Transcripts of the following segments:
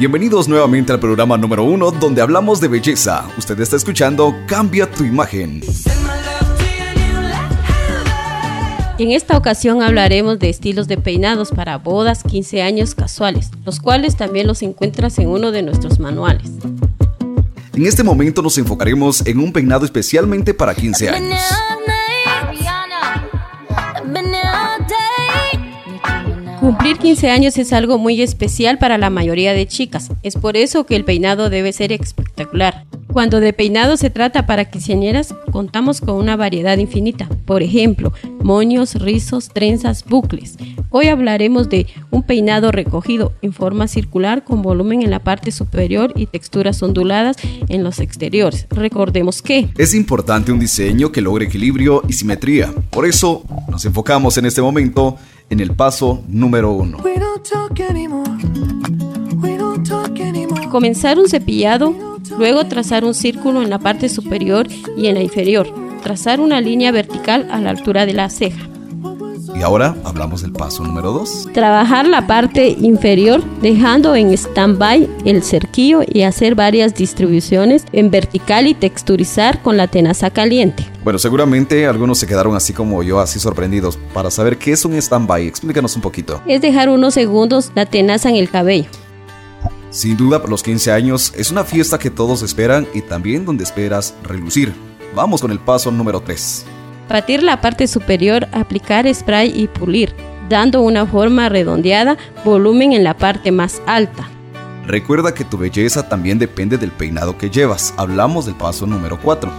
Bienvenidos nuevamente al programa número uno donde hablamos de belleza. Usted está escuchando Cambia tu imagen. En esta ocasión hablaremos de estilos de peinados para bodas, 15 años casuales, los cuales también los encuentras en uno de nuestros manuales. En este momento nos enfocaremos en un peinado especialmente para 15 años. Cumplir 15 años es algo muy especial para la mayoría de chicas. Es por eso que el peinado debe ser espectacular. Cuando de peinado se trata para quinceañeras, contamos con una variedad infinita. Por ejemplo, moños, rizos, trenzas, bucles. Hoy hablaremos de un peinado recogido en forma circular con volumen en la parte superior y texturas onduladas en los exteriores. Recordemos que es importante un diseño que logre equilibrio y simetría. Por eso nos enfocamos en este momento en el paso número uno. Comenzar un cepillado, luego trazar un círculo en la parte superior y en la inferior, trazar una línea vertical a la altura de la ceja. Y ahora hablamos del paso número 2. Trabajar la parte inferior dejando en stand-by el cerquillo y hacer varias distribuciones en vertical y texturizar con la tenaza caliente. Bueno, seguramente algunos se quedaron así como yo, así sorprendidos. Para saber qué es un stand-by, explícanos un poquito. Es dejar unos segundos la tenaza en el cabello. Sin duda, los 15 años es una fiesta que todos esperan y también donde esperas relucir. Vamos con el paso número 3. Batir la parte superior, aplicar spray y pulir, dando una forma redondeada, volumen en la parte más alta. Recuerda que tu belleza también depende del peinado que llevas. Hablamos del paso número 4.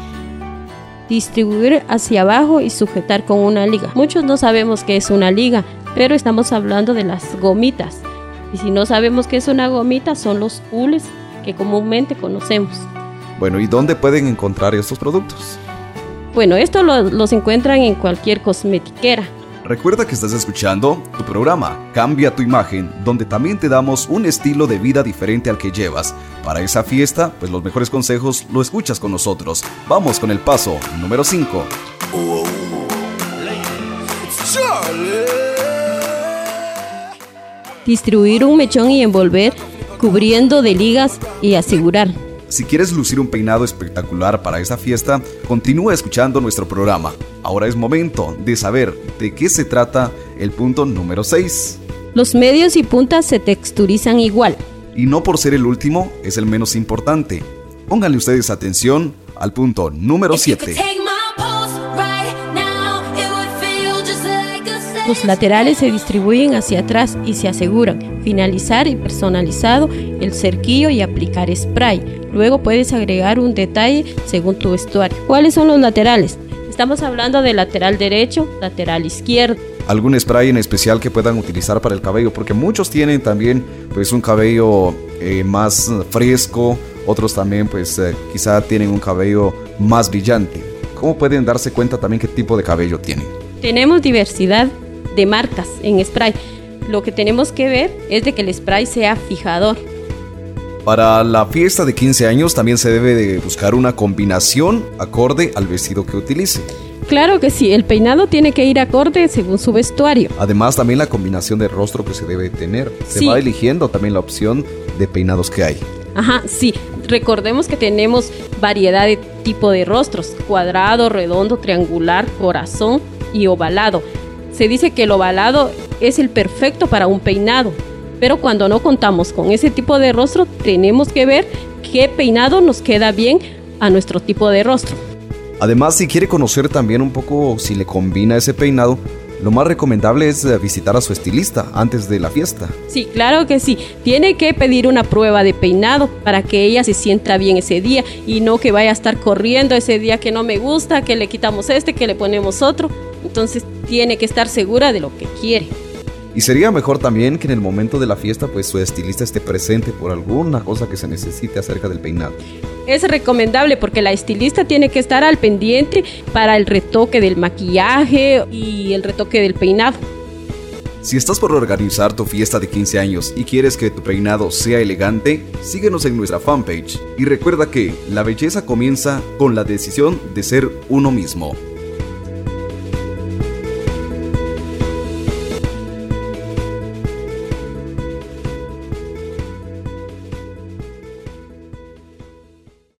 Distribuir hacia abajo y sujetar con una liga. Muchos no sabemos qué es una liga, pero estamos hablando de las gomitas. Y si no sabemos qué es una gomita, son los hules que comúnmente conocemos. Bueno, ¿y dónde pueden encontrar estos productos? Bueno, esto los encuentran en cualquier cosmetiquera. Recuerda que estás escuchando tu programa Cambia tu imagen, donde también te damos un estilo de vida diferente al que llevas. Para esa fiesta, pues los mejores consejos lo escuchas con nosotros. Vamos con el paso número 5. Distribuir un mechón y envolver cubriendo de ligas y asegurar si quieres lucir un peinado espectacular para esta fiesta, continúa escuchando nuestro programa. Ahora es momento de saber de qué se trata el punto número 6. Los medios y puntas se texturizan igual. Y no por ser el último, es el menos importante. Pónganle ustedes atención al punto número 7. Los laterales se distribuyen hacia atrás y se aseguran finalizar y personalizado el cerquillo y aplicar spray. Luego puedes agregar un detalle según tu vestuario. ¿Cuáles son los laterales? Estamos hablando de lateral derecho, lateral izquierdo. ¿Algún spray en especial que puedan utilizar para el cabello? Porque muchos tienen también pues un cabello eh, más fresco, otros también pues eh, quizá tienen un cabello más brillante. ¿Cómo pueden darse cuenta también qué tipo de cabello tienen? Tenemos diversidad de marcas en spray. Lo que tenemos que ver es de que el spray sea fijador. Para la fiesta de 15 años también se debe de buscar una combinación acorde al vestido que utilice. Claro que sí, el peinado tiene que ir acorde según su vestuario. Además también la combinación de rostro que se debe tener. Se va eligiendo también la opción de peinados que hay. Ajá, sí. Recordemos que tenemos variedad de tipo de rostros, cuadrado, redondo, triangular, corazón y ovalado. Se dice que el ovalado es el perfecto para un peinado, pero cuando no contamos con ese tipo de rostro, tenemos que ver qué peinado nos queda bien a nuestro tipo de rostro. Además, si quiere conocer también un poco si le combina ese peinado, lo más recomendable es eh, visitar a su estilista antes de la fiesta. Sí, claro que sí. Tiene que pedir una prueba de peinado para que ella se sienta bien ese día y no que vaya a estar corriendo ese día que no me gusta, que le quitamos este, que le ponemos otro. Entonces tiene que estar segura de lo que quiere. Y sería mejor también que en el momento de la fiesta pues su estilista esté presente por alguna cosa que se necesite acerca del peinado. Es recomendable porque la estilista tiene que estar al pendiente para el retoque del maquillaje y el retoque del peinado. Si estás por organizar tu fiesta de 15 años y quieres que tu peinado sea elegante, síguenos en nuestra fanpage y recuerda que la belleza comienza con la decisión de ser uno mismo.